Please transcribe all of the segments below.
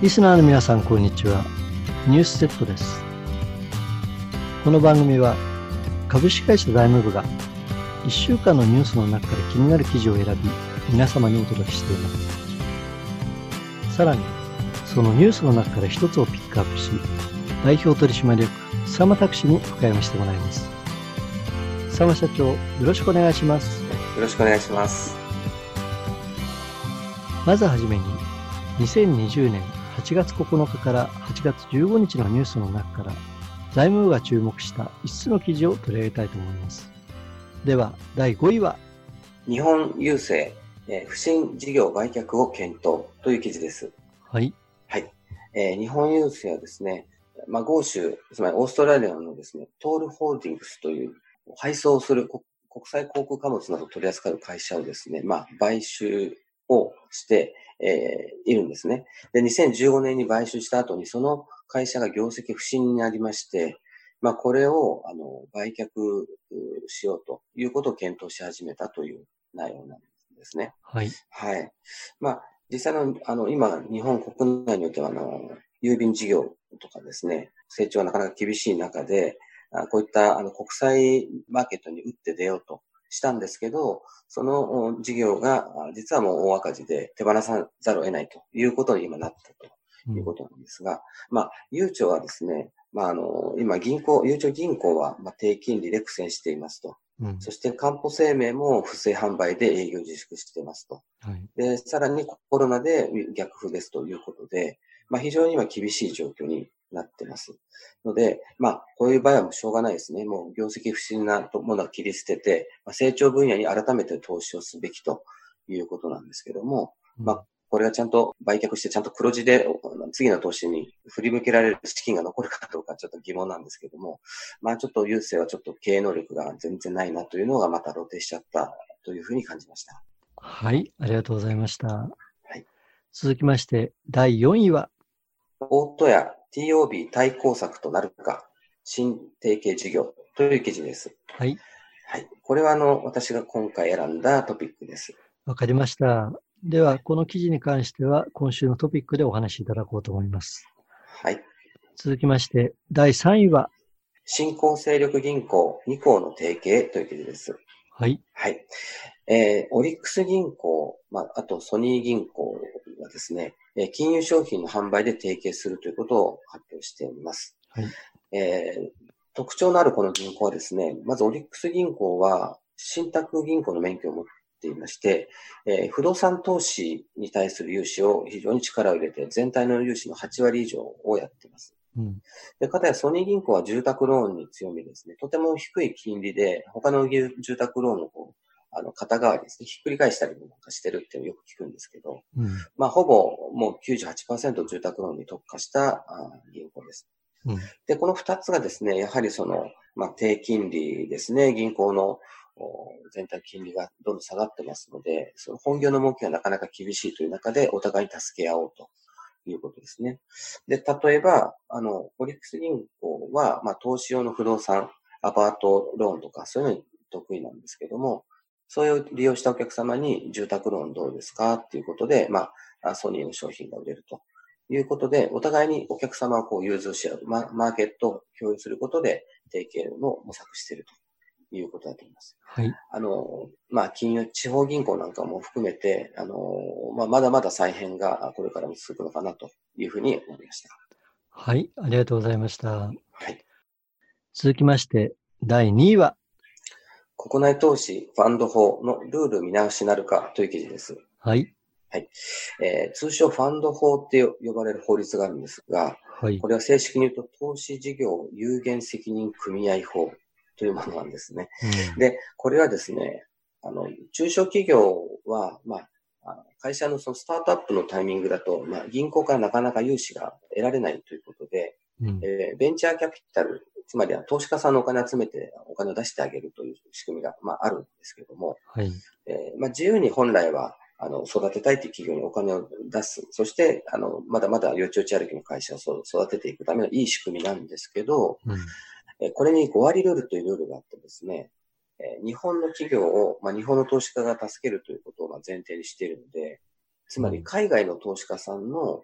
リスナーの皆さん、こんにちは。ニュースセットです。この番組は、株式会社財務部が1週間のニュースの中から気になる記事を選び、皆様にお届けしています。さらに、そのニュースの中から一つをピックアップし、代表取締役、佐間拓司に深読みしてもらいます。佐間社長、よろしくお願いします。よろしくお願いします。まずはじめに、2020年8月9日から8月15日のニュースの中から財務部が注目した5つの記事を取り上げたいと思います。では、第5位は日本郵政、えー、不審事業売却を検討という記事です。はい。はい。えー、日本郵政はですね、まあ、豪州、つまりオーストラリアのですね、トールホールディングスという配送する国際航空貨物などを取り扱う会社をですね、まあ、買収をして、えー、いるんですね。で、2015年に買収した後にその会社が業績不振になりまして、まあ、これを、あの、売却しようということを検討し始めたという内容なんですね。はい。はい。まあ、実際の、あの、今、日本国内においては、あの、郵便事業とかですね、成長がなかなか厳しい中で、こういったあの国際マーケットに打って出ようとしたんですけど、その事業が実はもう大赤字で手放さざるを得ないということに今なったということなんですが、うん、まあ、ゆうちょはですね、まあ、あの、今銀行、ゆうちょ銀行はまあ低金利で苦戦していますと。うん、そして、かんぽ生命も不正販売で営業自粛していますと。はい、で、さらにコロナで逆風ですということで、まあ、非常に今厳しい状況になってます。ので、まあ、こういう場合はもうしょうがないですね。もう業績不振なものは切り捨てて、まあ、成長分野に改めて投資をすべきということなんですけども、うん、まあ、これがちゃんと売却してちゃんと黒字で次の投資に振り向けられる資金が残るかどうかちょっと疑問なんですけども、まあちょっと郵政はちょっと経営能力が全然ないなというのがまた露呈しちゃったというふうに感じました。はい、ありがとうございました。はい、続きまして、第4位は？大戸屋 TOB 対抗策となるか、新提携事業という記事です。はい。はい。これはあの、私が今回選んだトピックです。わかりました。では、この記事に関しては、今週のトピックでお話しいただこうと思います。はい。続きまして、第3位は、新興勢力銀行2行の提携という記事です。はい。はい。えー、オリックス銀行、まあ、あとソニー銀行はですね、え金融商品の販売で提携するということを発表しています。はいえー、特徴のあるこの銀行はですね、まずオリックス銀行は信託銀行の免許を持っていまして、えー、不動産投資に対する融資を非常に力を入れて、全体の融資の8割以上をやっています。うん、で、かたやソニー銀行は住宅ローンに強みですね。とても低い金利で、他の住宅ローンをこうあの、肩代わりですね、ひっくり返したりなんかしてるってよく聞くんですけど、うん、まあ、ほぼもう98%住宅ローンに特化したあ銀行です。うん、で、この二つがですね、やはりその、まあ、低金利ですね、銀行の全体金利がどんどん下がってますので、その本業の儲けがなかなか厳しいという中で、お互いに助け合おうということですね。で、例えば、あの、オリックス銀行は、まあ、投資用の不動産、アパートローンとか、そういうのに得意なんですけども、それを利用したお客様に住宅ローンどうですかっていうことで、まあ、ソニーの商品が売れるということで、お互いにお客様をこう融通し合う、ま、マーケットを共有することで、提携の模索しているということだと思います。はい。あの、まあ、金融、地方銀行なんかも含めて、あの、まあ、まだまだ再編がこれからも続くのかなというふうに思いました。はい、ありがとうございました。はい。続きまして、第2位は、国内投資ファンド法のルール見直しなるかという記事です。はい。はい。えー、通称ファンド法って呼ばれる法律があるんですが、はい、これは正式に言うと投資事業有限責任組合法というものなんですね。うん、で、これはですね、あの、中小企業は、まあ、会社のそのスタートアップのタイミングだと、まあ、銀行からなかなか融資が得られないということで、うん、えー、ベンチャーキャピタルつまりは投資家さんのお金を集めてお金を出してあげるという仕組みが、まあ、あるんですけれども、はい。えー、まあ、自由に本来は、あの、育てたいという企業にお金を出す。そして、あの、まだまだよちよち歩きの会社を育てていくためのいい仕組みなんですけど、うん、えこれに5割ルールというルールがあってですね、え日本の企業を、まあ、日本の投資家が助けるということをま前提にしているので、つまり海外の投資家さんの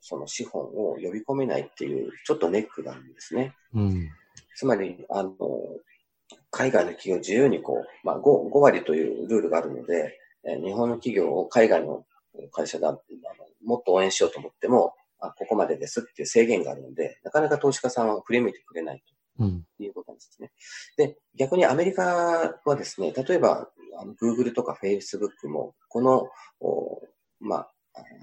その資本を呼び込めないっていう、ちょっとネックがあるんですね。うん、つまり、あの、海外の企業自由にこう、まあ5、5割というルールがあるので、え日本の企業を海外の会社がもっと応援しようと思っても、あここまでですっていう制限があるので、なかなか投資家さんは振り向いてくれないということなんですね。うん、で、逆にアメリカはですね、例えば、Google とか Facebook も、この、まあ、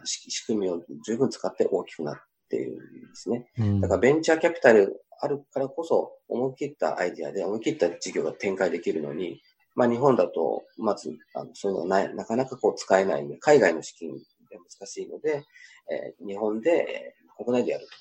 仕組みを十分使って大きくなっているんですね。だからベンチャーキャピタルあるからこそ、思い切ったアイディアで思い切った事業が展開できるのに、まあ日本だと、まず、あのそういうのはない、なかなかこう使えないんで、海外の資金で難しいので、えー、日本で、えー、国内でやると。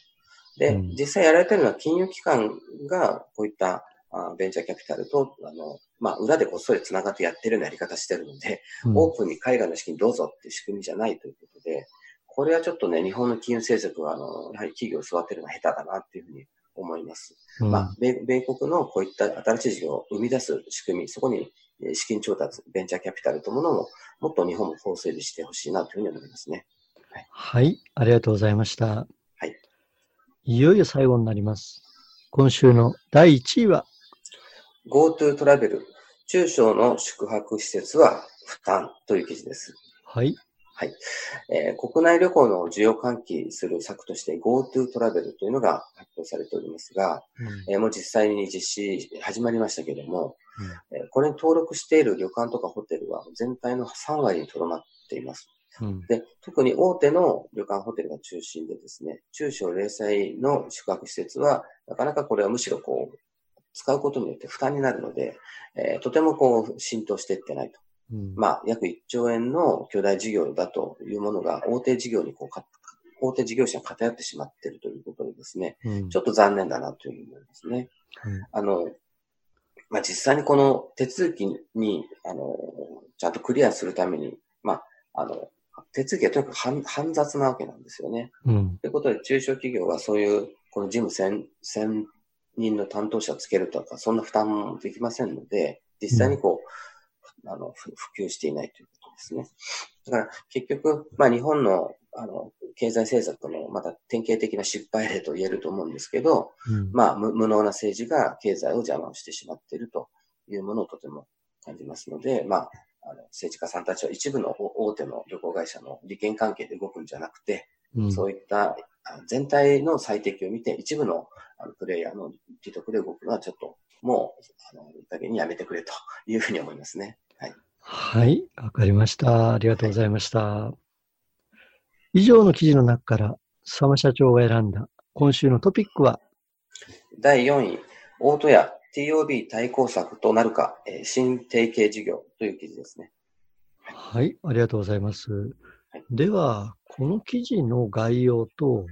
で、うん、実際やられてるのは金融機関がこういったあベンチャーキャピタルと、あの、まあ、裏でこっそり繋がってやってるようなやり方してるので、うん、オープンに海外の資金どうぞっていう仕組みじゃないということで、これはちょっとね、日本の金融政策は、あの、やはり企業を育てるのは下手だなっていうふうに思います。うん、まあ米、米国のこういった新しい事業を生み出す仕組み、そこに資金調達、ベンチャーキャピタルというものも、もっと日本も法整備してほしいなというふうに思いますね。はい、はい、ありがとうございました。はい。いよいよ最後になります。今週の第1位は GoTo トラベル、中小の宿泊施設は負担という記事です。はい。はい。えー、国内旅行の需要喚起する策として GoTo トラベルというのが発表されておりますが、うん、えー、もう実際に実施始まりましたけれども、うん、えー、これに登録している旅館とかホテルは全体の3割にとどまっています。うん、で、特に大手の旅館ホテルが中心でですね、中小零細の宿泊施設は、なかなかこれはむしろこう、使うことによって負担になるので、えー、とてもこう浸透していってないと。うん、まあ、約1兆円の巨大事業だというものが大手事業にこう大手事業者に偏ってしまっているということでですね、うん、ちょっと残念だなというふうに思いますね。うん、あの、まあ、実際にこの手続きに、あの、ちゃんとクリアするために、まあ、あの、手続きはとにかく煩煩雑なわけなんですよね。うん。ということで、中小企業はそういう、この事務専、専人の担当者をつけるとか、そんな負担もできませんので、実際にこう、うん、あの、普及していないということですね。だから結局、まあ日本の、あの、経済政策のまた典型的な失敗例と言えると思うんですけど、うん、まあ無無能な政治が経済を邪魔をしてしまっているというものをとても感じますので、まあ、あの政治家さんたちは一部の大手の旅行会社の利権関係で動くんじゃなくて、うん、そういった全体の最適を見て、一部のあのプレイヤーの利得で動くのはちょっともう、あの、いい加減にやめてくれというふうに思いますね。はい。はい、わかりました。ありがとうございました。はい、以上の記事の中から、佐間社長が選んだ今週のトピックは？第4位、大戸屋 TOB 対抗策となるか、えー、新提携事業という記事ですね。はい、ありがとうございます。はい、では、この記事の概要と、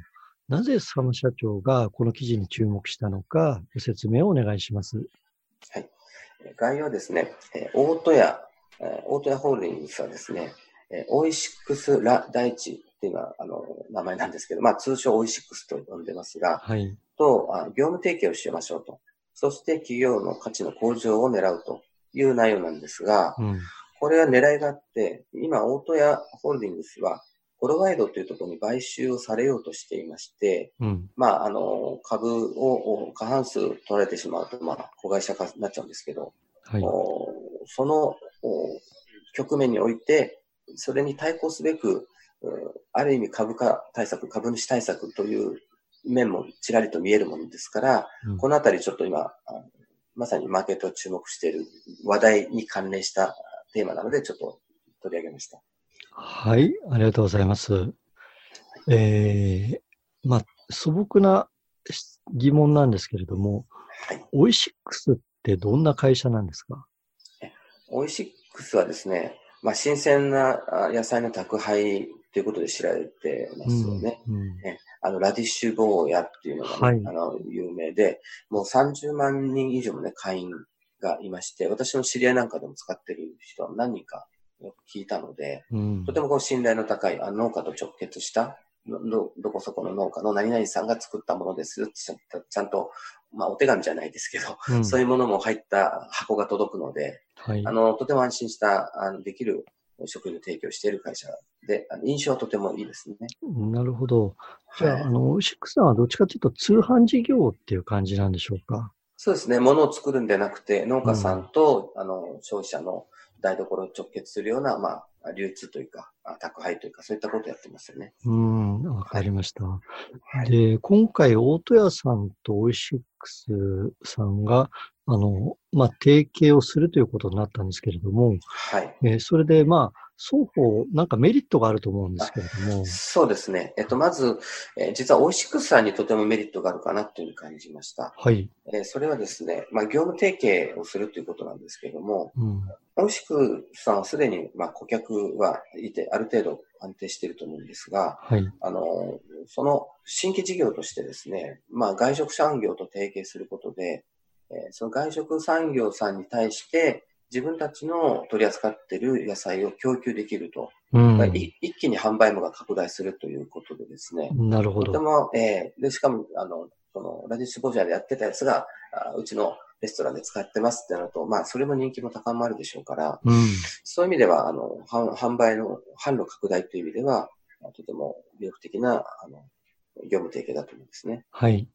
なぜ佐野社長がこの記事に注目したのか、ご説明をお願いします。はい。概要はですね、大戸屋、大戸屋ホールディングスはですね、オイシックスラ大地っていうのは、あの、名前なんですけど、まあ、通称オイシックスと呼んでますが、はい。と、業務提携をしましょうと。そして企業の価値の向上を狙うという内容なんですが、うん、これは狙いがあって、今、大戸屋ホールディングスは、コロワイドというところに買収をされようとしていまして、うん、まあ、あの、株を過半数取られてしまうと、まあ、子会社化になっちゃうんですけど、はい、その局面において、それに対抗すべく、ある意味株価対策、株主対策という面もちらりと見えるものですから、うん、このあたりちょっと今、まさにマーケットを注目している話題に関連したテーマなので、ちょっと取り上げました。はい、ありがとうございます。えー、まあ、素朴な疑問なんですけれども、はい、オイシックスってどんな会社なんですか？オイシックスはですね、まあ、新鮮な野菜の宅配ということで知られてますよね。うんうん、ねあの、ラディッシュ坊やっていうのが、ね、はい、あの、有名で、もう30万人以上のね、会員がいまして、私の知り合いなんかでも使ってる人は何人かよく聞いたので、うん、とてもこう信頼の高いあ農家と直結したど、どこそこの農家の何々さんが作ったものですちゃんと、まあお手紙じゃないですけど、うん、そういうものも入った箱が届くので、はい、あの、とても安心した、あの、できる食品の提供している会社で、印象はとてもいいですね。なるほど。じゃあ、はい、あの、シックさんはどっちかというと通販事業っていう感じなんでしょうか？そうですね。物を作るんでなくて、農家さんと、うん、あの、消費者の台所を直結するような、まあ、流通というか、宅配というか、そういったことをやってますよね。うん、わかりました。はい、で、今回、大戸屋さんとオイシックスさんが、あの、まあ、提携をするということになったんですけれども、はい。えー、それで、まあ、双方、なんかメリットがあると思うんですけれども。そうですね。えっと、まず、えー、実はオイシックスさんにとてもメリットがあるかなというふうに感じました。はい。えー、それはですね、まあ、業務提携をするということなんですけれども、うん、オイシックスさんはすでに、まあ、顧客はいて、ある程度安定していると思うんですが、はい。あの、その新規事業としてですね、まあ、外食産業と提携することで、えー、その外食産業さんに対して、自分たちの取り扱っている野菜を供給できると、うん、一気に販売網が拡大するということでですね。なるほど。とても、えー、で、しかも、あの、その、ラディッシュボジャーでやってたやつが、あうちのレストランで使ってますってなると、まあ、それも人気も高まるでしょうから、うん、そういう意味では、あの、販売の、販路拡大という意味では、とても魅力的な、あの、業務提携だと思うんですね。はい。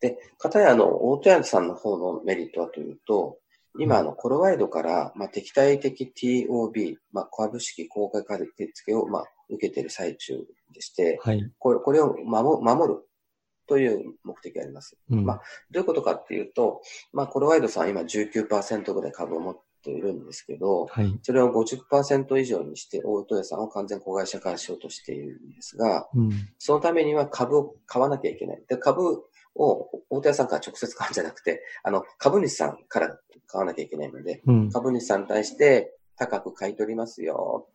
で、かたや、あの、大戸屋さんの方のメリットはというと、今、あの、コロワイドから、まあ、敵対的 TOB、まあ、株式公開買付を、まあ、受けている最中でして、はい、これこれを守守るという目的があります。うん、まあ、どういうことかっていうと、まあ、コロワイドさん今19%ぐらい株を持っているんですけど、はい、それを50%以上にして、大戸屋さんを完全子会社化しようとしているんですが、うん、そのためには株を買わなきゃいけない。で株を大手屋さんから直接買うんじゃなくて、あの、株主さんから買わなきゃいけないので、うん、株主さんに対して高く買い取りますよ。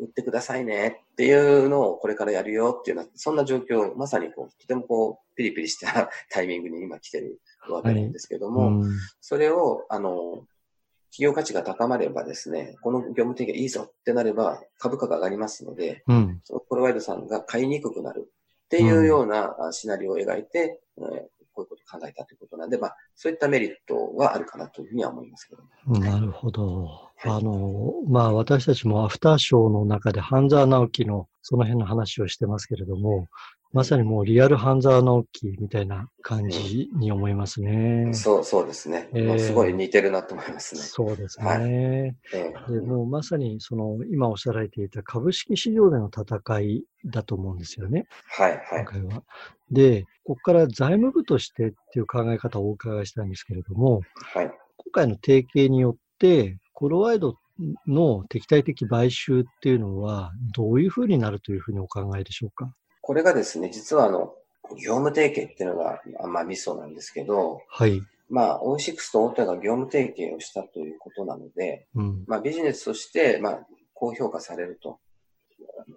売ってくださいね。っていうのをこれからやるよっていうような、そんな状況、まさにこう、とてもこう、ピリピリした タイミングに今来てるわけなんですけども、はいうん、それを、あの、企業価値が高まればですね、この業務提携いいぞってなれば株価が上がりますので、うん、そのプロバイドさんが買いにくくなるっていうようなシナリオを描いて、うん、こういうことを考えたということなんで、まあ、そういったメリットはあるかなというふうには思いますけど、ね、なるほど。はい、あの、まあ、私たちもアフターショーの中で半沢直樹のその辺の話をしてますけれども、まさにもうリアル半沢直樹みたいな感じに思いますね。うん、そう、そうですね、えー、すごい似てるなと思いますね。そうですね。はい、えー、でもうまさにその今おっしゃられていた株式市場での戦いだと思うんですよね。はい、はい。今回は。で、ここから財務部としてっていう考え方をお伺いしたいんですけれども、はい。今回の提携によって、コロワイドの敵対的買収っていうのは、どういうふうになるというふうにお考えでしょうか？これがですね、実はあの、業務提携っていうのが、まあ、ミソなんですけど、はい。まあ、オイシックスと大手が業務提携をしたということなので、うん、まあ、ビジネスとして、まあ、高評価されると。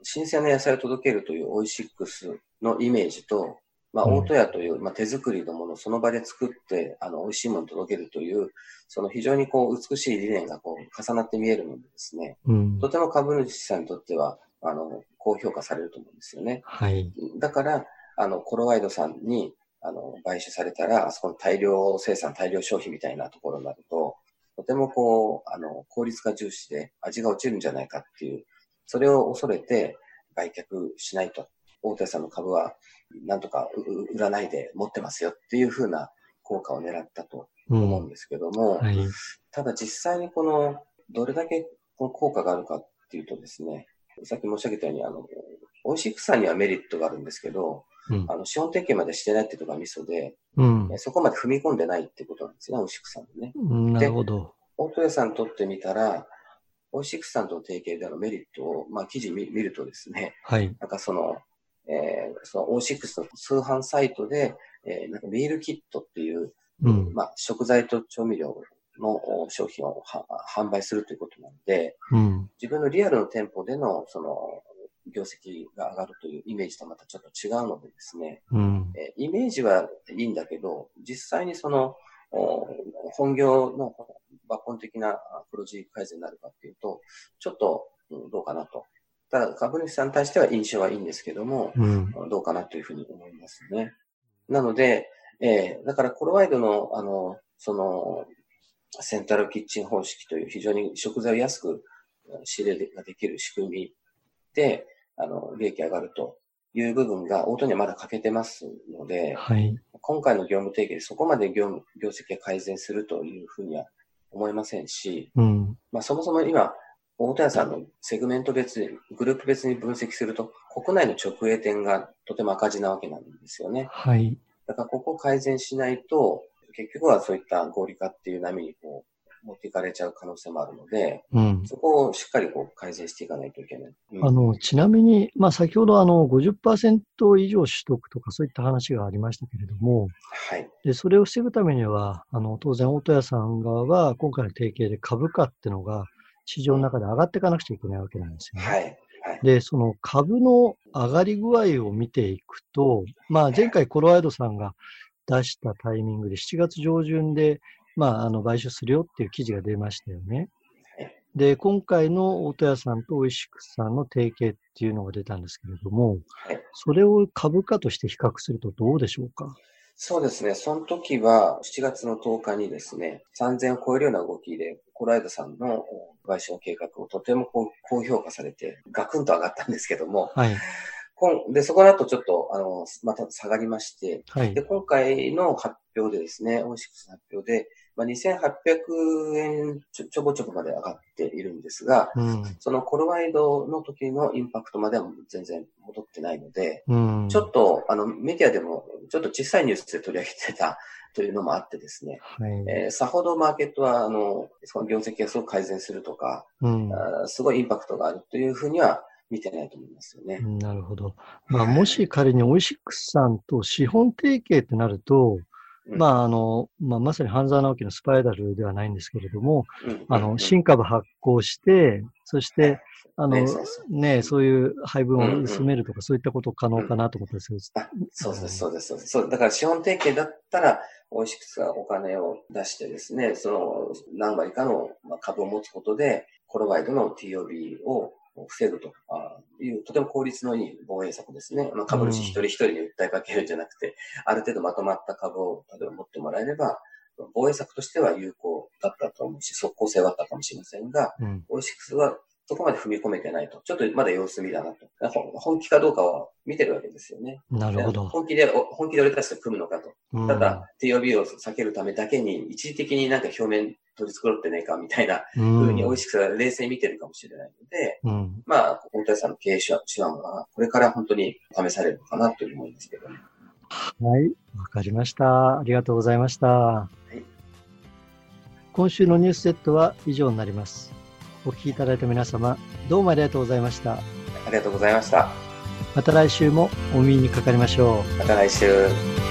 新鮮な野菜を届けるというオイシックスのイメージと、まあ、大戸屋という、まあ、手作りのものをその場で作って、あの、美味しいものを届けるという、その非常にこう、美しい理念がこう、重なって見えるのでですね、うん、とても株主さんにとっては、あの、高評価されると思うんですよね。はい。だから、あの、コロワイドさんに、あの、買収されたら、あそこの大量生産、大量消費みたいなところになると、とてもこう、あの、効率化重視で味が落ちるんじゃないかっていう、それを恐れて売却しないと。大手さんの株は、なんとか売らないで持ってますよっていうふうな効果を狙ったと思うんですけども、うんはい、ただ実際にこの、どれだけこの効果があるかっていうとですね、さっき申し上げたように、あの、美味しくさにはメリットがあるんですけど、うん、あの、資本提携までしてないっていうところがミソで、うん、そこまで踏み込んでないってことなんですね、美味しくさんのね。なるほど。大戸屋さんにとってみたら、美味しくさんとの提携でのメリットを、まあ、記事見るとですね、はい。なんかその、えー、その O6 の通販サイトで、えー、なんかミールキットっていう、うん、まあ、食材と調味料の商品を販売するということなので、うん、自分のリアルの店舗での、その、業績が上がるというイメージとまたちょっと違うのでですね、うん、えイメージはいいんだけど、実際にその、本業の抜本的な黒字改善になるかっていうと、ちょっと、うん、どうかなと。ただ、株主さんに対しては印象はいいんですけども、うん、どうかなというふうに思いますね。なので、えー、だからコロワイドの、あの、その、センタルキッチン方式という非常に食材を安く仕入れができる仕組みで、あの、利益上がるという部分が、オートにはまだ欠けてますので、はい、今回の業務提携でそこまで業務、業績が改善するというふうには思いませんし、うん、まあそもそも今、大戸屋さんのセグメント別、グループ別に分析すると、国内の直営店がとても赤字なわけなんですよね。はい。だからここを改善しないと、結局はそういった合理化っていう波にこう、持っていかれちゃう可能性もあるので、うん、そこをしっかりこう改善していかないといけない。うん、あのちなみに、まあ、先ほどあの50%以上取得とかそういった話がありましたけれども、はい、でそれを防ぐためには、あの当然、大戸屋さん側は今回の提携で株価っていうのが市場の中で上がっていかなくちゃいけないわけなんですよね。はい。で、その株の上がり具合を見ていくと、まあ、前回コロワイドさんが出したタイミングで7月上旬で、まあ、あの買収するよっていう記事が出ましたよね。で、今回の大戸屋さんとオイシックスさんの提携っていうのが出たんですけれども、それを株価として比較するとどうでしょうか？そうですね。その時は7月の10日にですね、3000を超えるような動きで、コライドさんの買収の計画をとても高評価されて、ガクンと上がったんですけども、はい、で、そこの後ちょっと、あの、また下がりまして、はい、で、今回の発表でですね、オイシックスの発表で、まあ、2800円ちょちょぼちょぼまで上がっているんですが、うん、そのコロワイドの時のインパクトまでは全然戻ってないので、うん、ちょっとあのメディアでもちょっと小さいニュースで取り上げてたというのもあってですね、はい、えー、さほどマーケットはあのその業績がすごく改善するとか、うん、あすごいインパクトがあるというふうには見てないと思いますよね。なるほど。まあ、もし仮にオイシックスさんと資本提携ってなると、まあ、あの、まあ、まさに半沢直樹のスパイラルではないんですけれども、あの、新株発行して、そして、あの、ね、そういう配分を薄めるとか、そういったこと可能かなと思ったんですけど。そうです、そうです、そうです。そうだから資本提携だったら、オイシックスがお金を出してですね、その何割かの株を持つことで、コロワイドの TOB を防ぐという、とても効率のいい防衛策ですね。まあ、株主一人一人に訴えかけるんじゃなくて、うん、ある程度まとまった株を例えば持ってもらえれば、防衛策としては有効だったと思うし、即効性はあったかもしれませんが、うん、オイシックスはそこまで踏み込めてないと。ちょっとまだ様子見だなと。本気かどうかは見てるわけですよね。なるほど。本気で、本気で俺たちと組むのかと。うん、ただ、TOB を避けるためだけに、一時的になんか表面取り繕ってねえかみたいなふうに美味しく冷静に見てるかもしれないので、うん、まあ、本体さんの経営手腕は、これから本当に試されるのかなという思いますけどね。はい、わかりました。ありがとうございました。はい、今週のニュースセットは以上になります。お聞きいただいた皆様、どうもありがとうございました。ありがとうございました。また来週もお耳にかかりましょう。また来週。